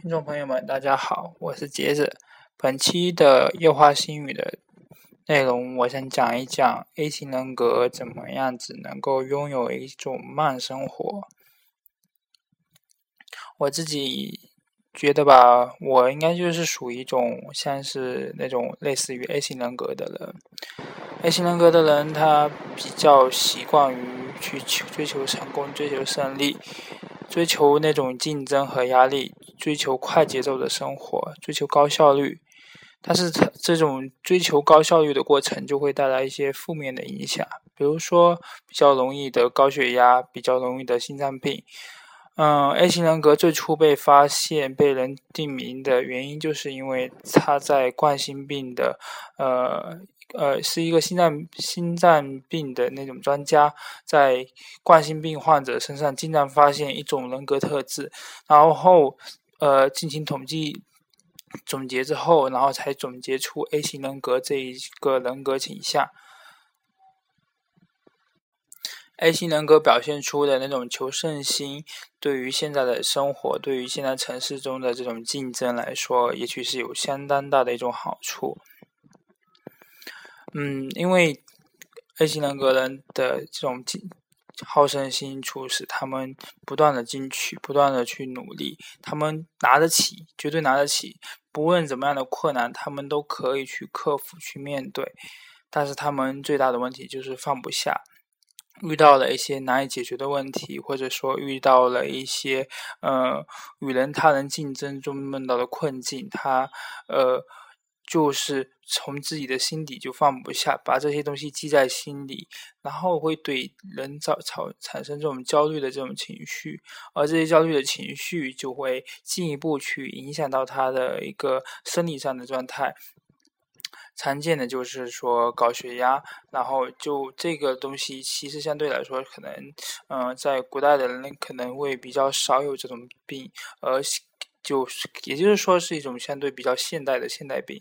听众朋友们，大家好，我是杰子。本期的夜话心语的内容，我想讲一讲 A 型人格怎么样子能够拥有一种慢生活。我自己觉得吧，我应该就是属于一种像是那种类似于 A 型人格的人。A 型人格的人，他比较习惯于去追求成功、追求胜利。追求那种竞争和压力，追求快节奏的生活，追求高效率，但是这种追求高效率的过程就会带来一些负面的影响，比如说比较容易得高血压，比较容易得心脏病。嗯，A 型人格最初被发现、被人定名的原因，就是因为他在冠心病的呃。呃，是一个心脏心脏病的那种专家，在冠心病患者身上经常发现一种人格特质，然后呃进行统计总结之后，然后才总结出 A 型人格这一个人格倾向。A 型人格表现出的那种求胜心，对于现在的生活，对于现在城市中的这种竞争来说，也许是有相当大的一种好处。嗯，因为 A 型人格人的这种进好胜心，促使他们不断的进取，不断的去努力。他们拿得起，绝对拿得起，不论怎么样的困难，他们都可以去克服、去面对。但是他们最大的问题就是放不下，遇到了一些难以解决的问题，或者说遇到了一些呃与人他人竞争中碰到的困境，他呃。就是从自己的心底就放不下，把这些东西记在心里，然后会对人造产产生这种焦虑的这种情绪，而这些焦虑的情绪就会进一步去影响到他的一个生理上的状态。常见的就是说高血压，然后就这个东西其实相对来说可能，嗯，在古代的人可能会比较少有这种病，而。就是，也就是说，是一种相对比较现代的现代病，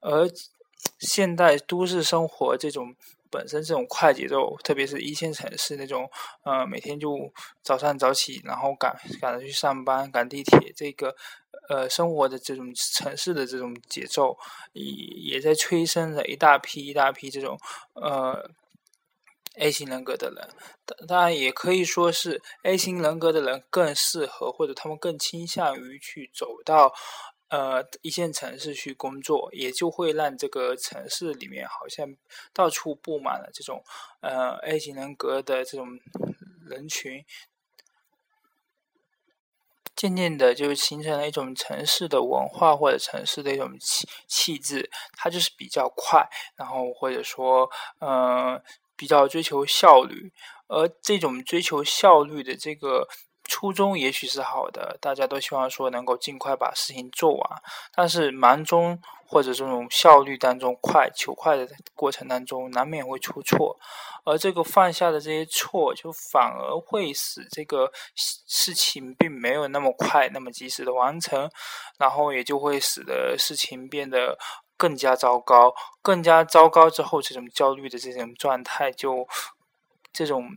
而现代都市生活这种本身这种快节奏，特别是一线城市那种，呃，每天就早上早起，然后赶赶着去上班，赶地铁，这个呃生活的这种城市的这种节奏，也也在催生着一大批一大批这种呃。A 型人格的人，当当然也可以说是 A 型人格的人更适合，或者他们更倾向于去走到呃一线城市去工作，也就会让这个城市里面好像到处布满了这种呃 A 型人格的这种人群，渐渐的就形成了一种城市的文化或者城市的一种气气质，它就是比较快，然后或者说呃。比较追求效率，而这种追求效率的这个初衷也许是好的，大家都希望说能够尽快把事情做完。但是忙中或者这种效率当中快求快的过程当中，难免会出错，而这个犯下的这些错，就反而会使这个事情并没有那么快、那么及时的完成，然后也就会使得事情变得。更加糟糕，更加糟糕之后，这种焦虑的这种状态，就这种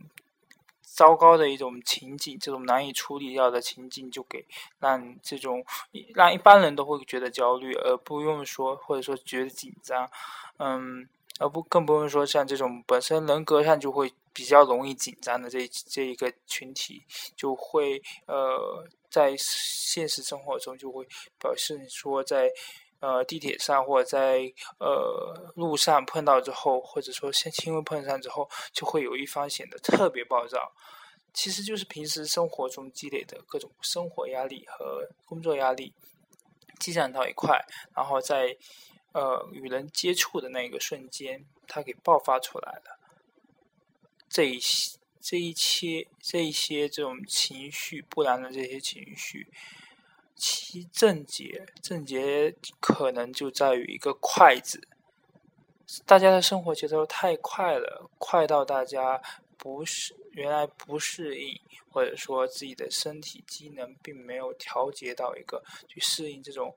糟糕的一种情景，这种难以处理掉的情景，就给让这种让一般人都会觉得焦虑，而不用说或者说觉得紧张，嗯，而不更不用说像这种本身人格上就会比较容易紧张的这这一个群体，就会呃在现实生活中就会表示说在。呃，地铁上或者在呃路上碰到之后，或者说先轻微碰上之后，就会有一方显得特别暴躁。其实就是平时生活中积累的各种生活压力和工作压力积攒到一块，然后在呃与人接触的那个瞬间，它给爆发出来了。这一些这一切这一些这种情绪，不良的这些情绪。其症结，症结可能就在于一个“快”字。大家的生活节奏太快了，快到大家不是原来不适应，或者说自己的身体机能并没有调节到一个去适应这种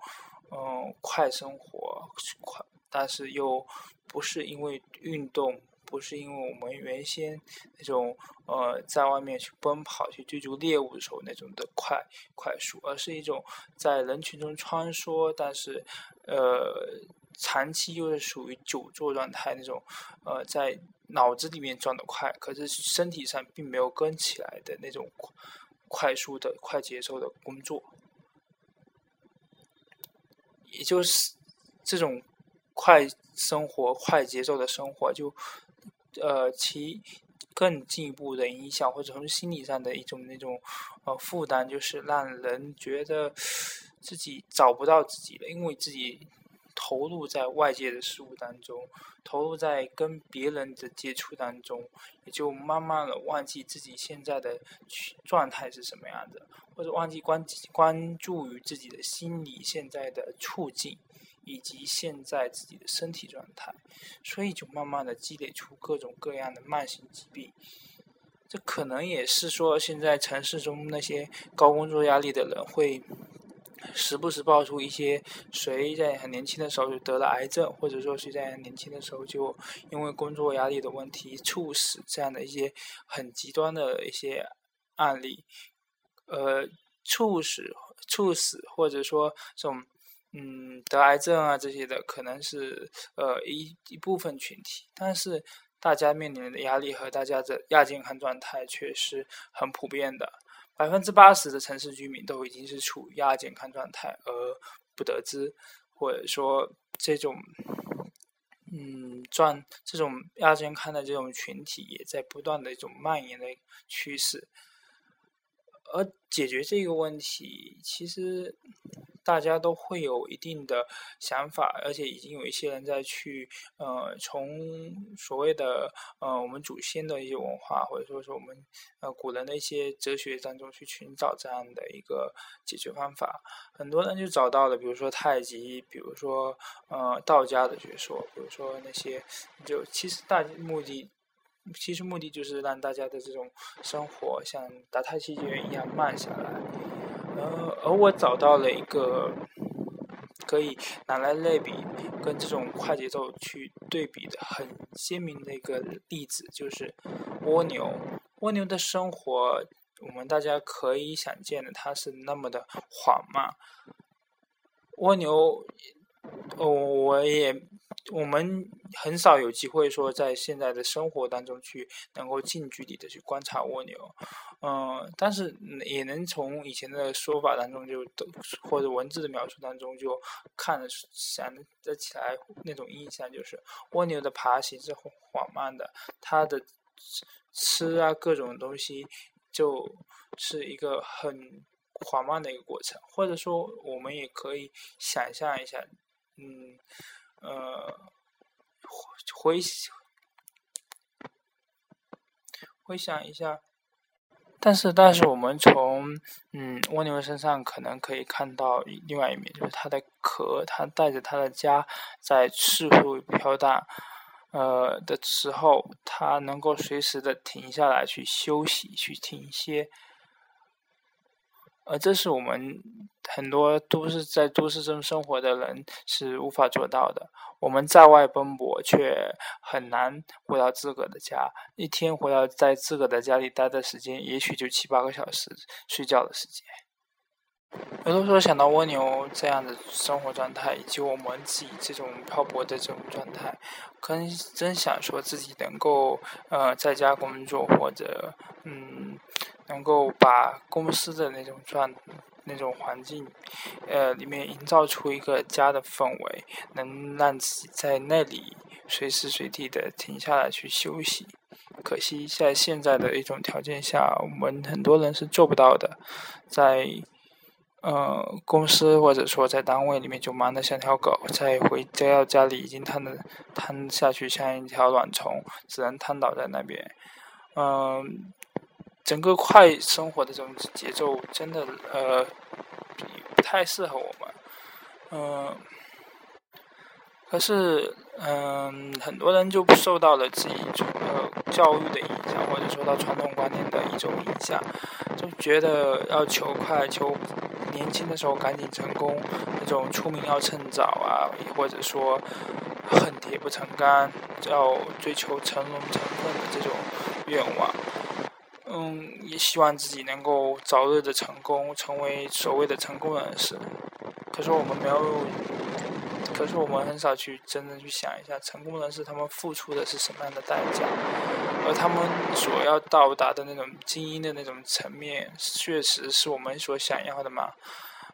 嗯快生活快，但是又不是因为运动不是因为我们原先那种呃在外面去奔跑去追逐猎物的时候那种的快快速，而是一种在人群中穿梭，但是呃长期又是属于久坐状态那种，呃在脑子里面转的快，可是身体上并没有跟起来的那种快速的快节奏的工作，也就是这种快生活、快节奏的生活就。呃，其更进一步的影响，或者从心理上的一种那种呃负担，就是让人觉得自己找不到自己了，因为自己投入在外界的事物当中，投入在跟别人的接触当中，也就慢慢的忘记自己现在的状态是什么样的，或者忘记关关注于自己的心理现在的处境。以及现在自己的身体状态，所以就慢慢的积累出各种各样的慢性疾病。这可能也是说，现在城市中那些高工作压力的人会时不时爆出一些谁在很年轻的时候就得了癌症，或者说谁在年轻的时候就因为工作压力的问题猝死这样的一些很极端的一些案例。呃，猝死、猝死，或者说这种。嗯，得癌症啊这些的可能是呃一一部分群体，但是大家面临的压力和大家的亚健康状态却是很普遍的。百分之八十的城市居民都已经是处于亚健康状态而不得知，或者说这种嗯状这种亚健康的这种群体也在不断的一种蔓延的趋势。而解决这个问题，其实。大家都会有一定的想法，而且已经有一些人在去，呃，从所谓的呃我们祖先的一些文化，或者说是我们呃古人的一些哲学当中去寻找这样的一个解决方法。很多人就找到了，比如说太极，比如说呃道家的学说，比如说那些，就其实大目的，其实目的就是让大家的这种生活像打太极拳一样慢下来。呃，而我找到了一个可以拿来类比，跟这种快节奏去对比的很鲜明的一个例子，就是蜗牛。蜗牛的生活，我们大家可以想见的，它是那么的缓慢。蜗牛，哦，我也。我们很少有机会说在现在的生活当中去能够近距离的去观察蜗牛，嗯，但是也能从以前的说法当中就或者文字的描述当中就看得想得起来那种印象，就是蜗牛的爬行是很缓慢的，它的吃啊各种东西就是一个很缓慢的一个过程，或者说我们也可以想象一下，嗯。呃，回回想一下，但是但是我们从嗯蜗牛身上可能可以看到另外一面，就是它的壳，它带着它的家在四处飘荡，呃的时候，它能够随时的停下来去休息，去停歇。而这是我们很多都市在都市中生活的人是无法做到的。我们在外奔波，却很难回到自个的家。一天回到在自个的家里待的时间，也许就七八个小时睡觉的时间。有的时候想到蜗牛这样的生活状态，以及我们自己这种漂泊的这种状态，可能真想说自己能够呃在家工作，或者嗯。能够把公司的那种状、那种环境，呃，里面营造出一个家的氛围，能让自己在那里随时随地的停下来去休息。可惜在现在的一种条件下，我们很多人是做不到的。在呃公司或者说在单位里面就忙得像条狗，在回家到家里已经瘫的瘫下去像一条卵虫，只能瘫倒在那边。嗯。整个快生活的这种节奏，真的呃，不太适合我们。嗯，可是嗯，很多人就受到了自己呃教育的影响，或者受到传统观念的一种影响，就觉得要求快，求年轻的时候赶紧成功，那种出名要趁早啊，或者说恨铁不成钢，要追求成龙成凤的这种愿望。嗯，也希望自己能够早日的成功，成为所谓的成功人士。可是我们没有，可是我们很少去真正去想一下，成功人士他们付出的是什么样的代价，而他们所要到达的那种精英的那种层面，确实是我们所想要的吗？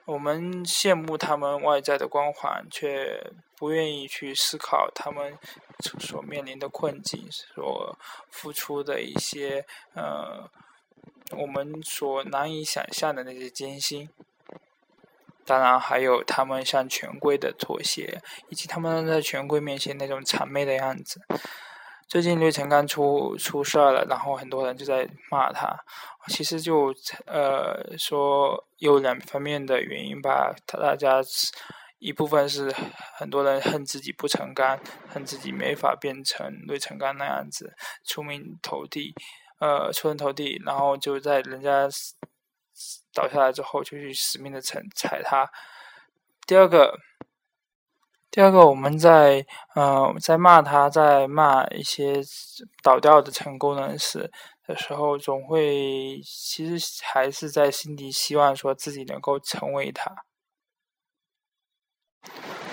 我们羡慕他们外在的光环，却不愿意去思考他们所面临的困境，所付出的一些呃，我们所难以想象的那些艰辛。当然，还有他们向权贵的妥协，以及他们在权贵面前那种谄媚的样子。最近绿城刚出出事儿了，然后很多人就在骂他。其实就呃说有两方面的原因吧，他大家一部分是很多人恨自己不成钢，恨自己没法变成吕成干那样子出名投地，呃出人头地，然后就在人家倒下来之后就去死命的踩踩他。第二个。第二个，我们在呃在骂他，在骂一些倒掉的成功人士的时候，总会其实还是在心底希望说自己能够成为他。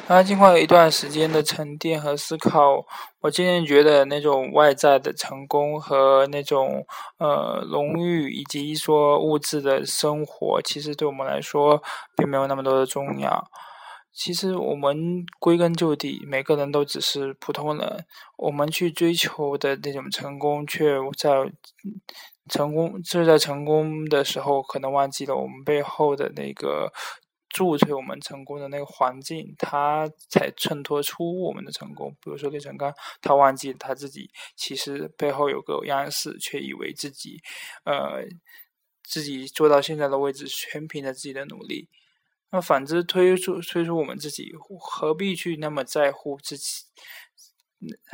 那经过一段时间的沉淀和思考，我渐渐觉得那种外在的成功和那种呃荣誉以及说物质的生活，其实对我们来说并没有那么多的重要。其实我们归根究底，每个人都只是普通人。我们去追求的那种成功，却在成功就在成功的时候，可能忘记了我们背后的那个助推我们成功的那个环境，他才衬托出我们的成功。比如说李成刚，他忘记他自己其实背后有个央视，却以为自己呃自己做到现在的位置，全凭着自己的努力。那反之，推出推出我们自己，何必去那么在乎自己？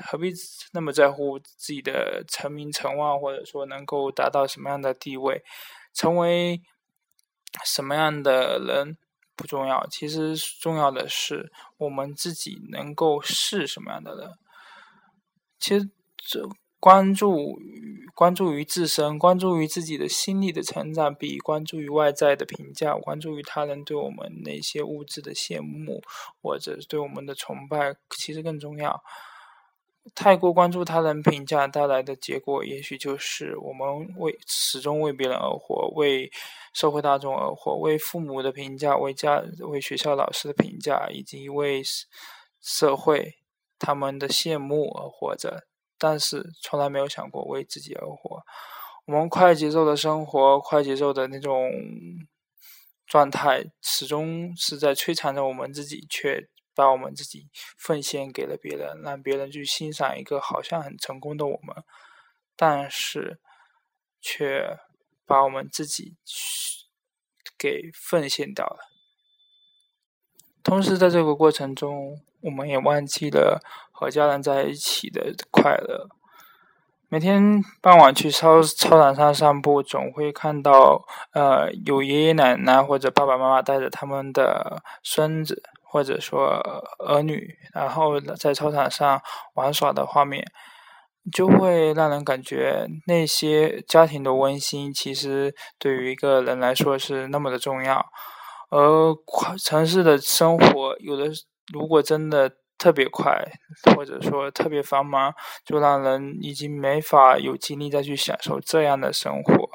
何必那么在乎自己的成名成望，或者说能够达到什么样的地位，成为什么样的人不重要。其实重要的是我们自己能够是什么样的人。其实这。关注于关注于自身，关注于自己的心理的成长，比关注于外在的评价，关注于他人对我们那些物质的羡慕，或者对我们的崇拜，其实更重要。太过关注他人评价带来的结果，也许就是我们为始终为别人而活，为社会大众而活，为父母的评价，为家为学校老师的评价，以及为社会他们的羡慕而活着。但是从来没有想过为自己而活。我们快节奏的生活，快节奏的那种状态，始终是在摧残着我们自己，却把我们自己奉献给了别人，让别人去欣赏一个好像很成功的我们，但是却把我们自己给奉献掉了。同时，在这个过程中，我们也忘记了。和家人在一起的快乐。每天傍晚去操操场上散步，总会看到呃有爷爷奶奶或者爸爸妈妈带着他们的孙子或者说儿女，然后在操场上玩耍的画面，就会让人感觉那些家庭的温馨，其实对于一个人来说是那么的重要。而城市的生活，有的如果真的。特别快，或者说特别繁忙，就让人已经没法有精力再去享受这样的生活。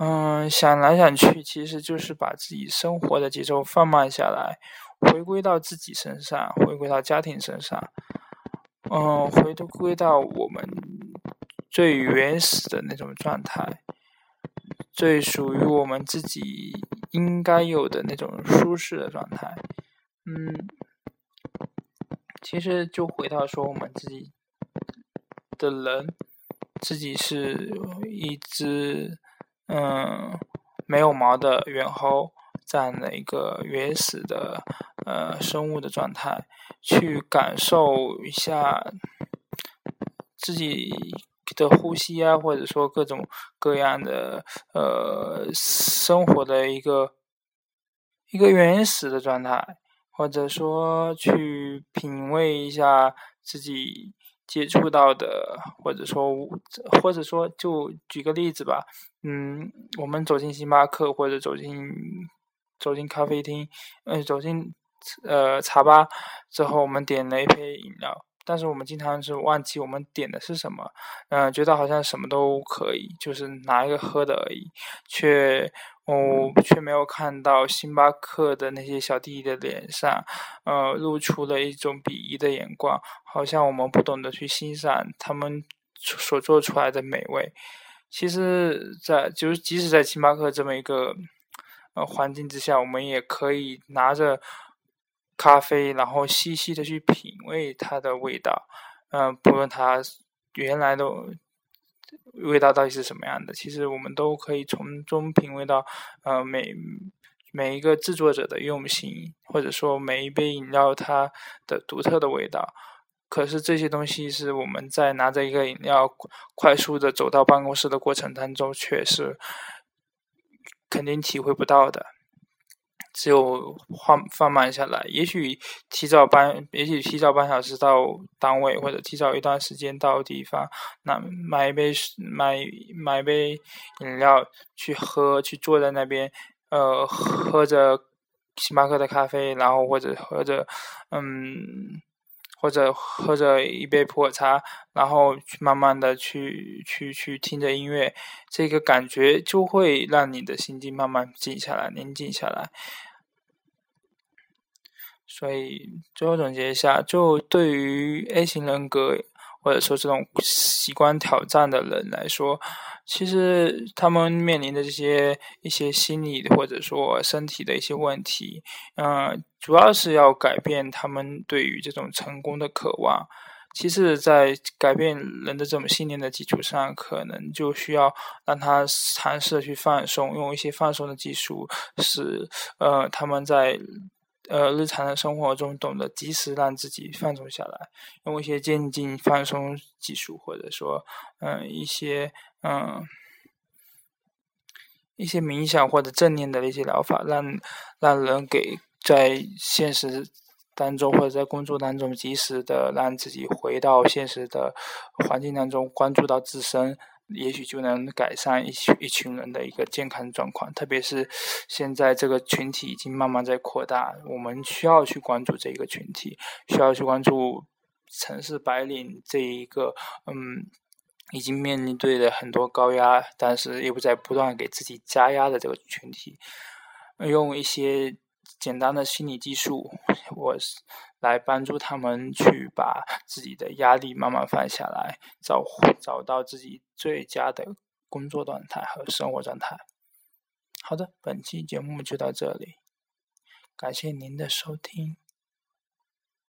嗯，想来想去，其实就是把自己生活的节奏放慢下来，回归到自己身上，回归到家庭身上。嗯，回归到我们最原始的那种状态，最属于我们自己应该有的那种舒适的状态。嗯。其实就回到说，我们自己的人，自己是一只嗯没有毛的猿猴这样的一个原始的呃生物的状态，去感受一下自己的呼吸啊，或者说各种各样的呃生活的一个一个原始的状态。或者说去品味一下自己接触到的，或者说或者说就举个例子吧，嗯，我们走进星巴克或者走进走进咖啡厅，嗯，走进呃茶吧之后，我们点了一杯饮料。但是我们经常是忘记我们点的是什么，嗯，觉得好像什么都可以，就是拿一个喝的而已，却哦却没有看到星巴克的那些小弟弟的脸上，呃，露出了一种鄙夷的眼光，好像我们不懂得去欣赏他们所做出来的美味。其实，在就是即使在星巴克这么一个呃环境之下，我们也可以拿着。咖啡，然后细细的去品味它的味道，嗯，不论它原来的味道到底是什么样的，其实我们都可以从中品味到，呃，每每一个制作者的用心，或者说每一杯饮料它的独特的味道。可是这些东西是我们在拿着一个饮料快速的走到办公室的过程当中，却是肯定体会不到的。只有放放慢下来，也许提早半，也许提早半小时到单位，或者提早一段时间到地方，那买一杯买买一杯饮料去喝，去坐在那边，呃，喝着星巴克的咖啡，然后或者喝着，嗯，或者喝着一杯普洱茶，然后去慢慢的去去去听着音乐，这个感觉就会让你的心境慢慢静下来，宁静下来。所以最后总结一下，就对于 A 型人格或者说这种习惯挑战的人来说，其实他们面临的这些一些心理或者说身体的一些问题，嗯，主要是要改变他们对于这种成功的渴望。其次，在改变人的这种信念的基础上，可能就需要让他尝试去放松，用一些放松的技术，使呃他们在。呃，日常的生活中懂得及时让自己放松下来，用一些渐进放松技术，或者说，嗯，一些嗯一些冥想或者正念的一些疗法，让让人给在现实当中或者在工作当中及时的让自己回到现实的环境当中，关注到自身。也许就能改善一群一群人的一个健康状况，特别是现在这个群体已经慢慢在扩大，我们需要去关注这一个群体，需要去关注城市白领这一个嗯，已经面临对的很多高压，但是又不在不断给自己加压的这个群体，用一些简单的心理技术，我。来帮助他们去把自己的压力慢慢放下来，找找到自己最佳的工作状态和生活状态。好的，本期节目就到这里，感谢您的收听。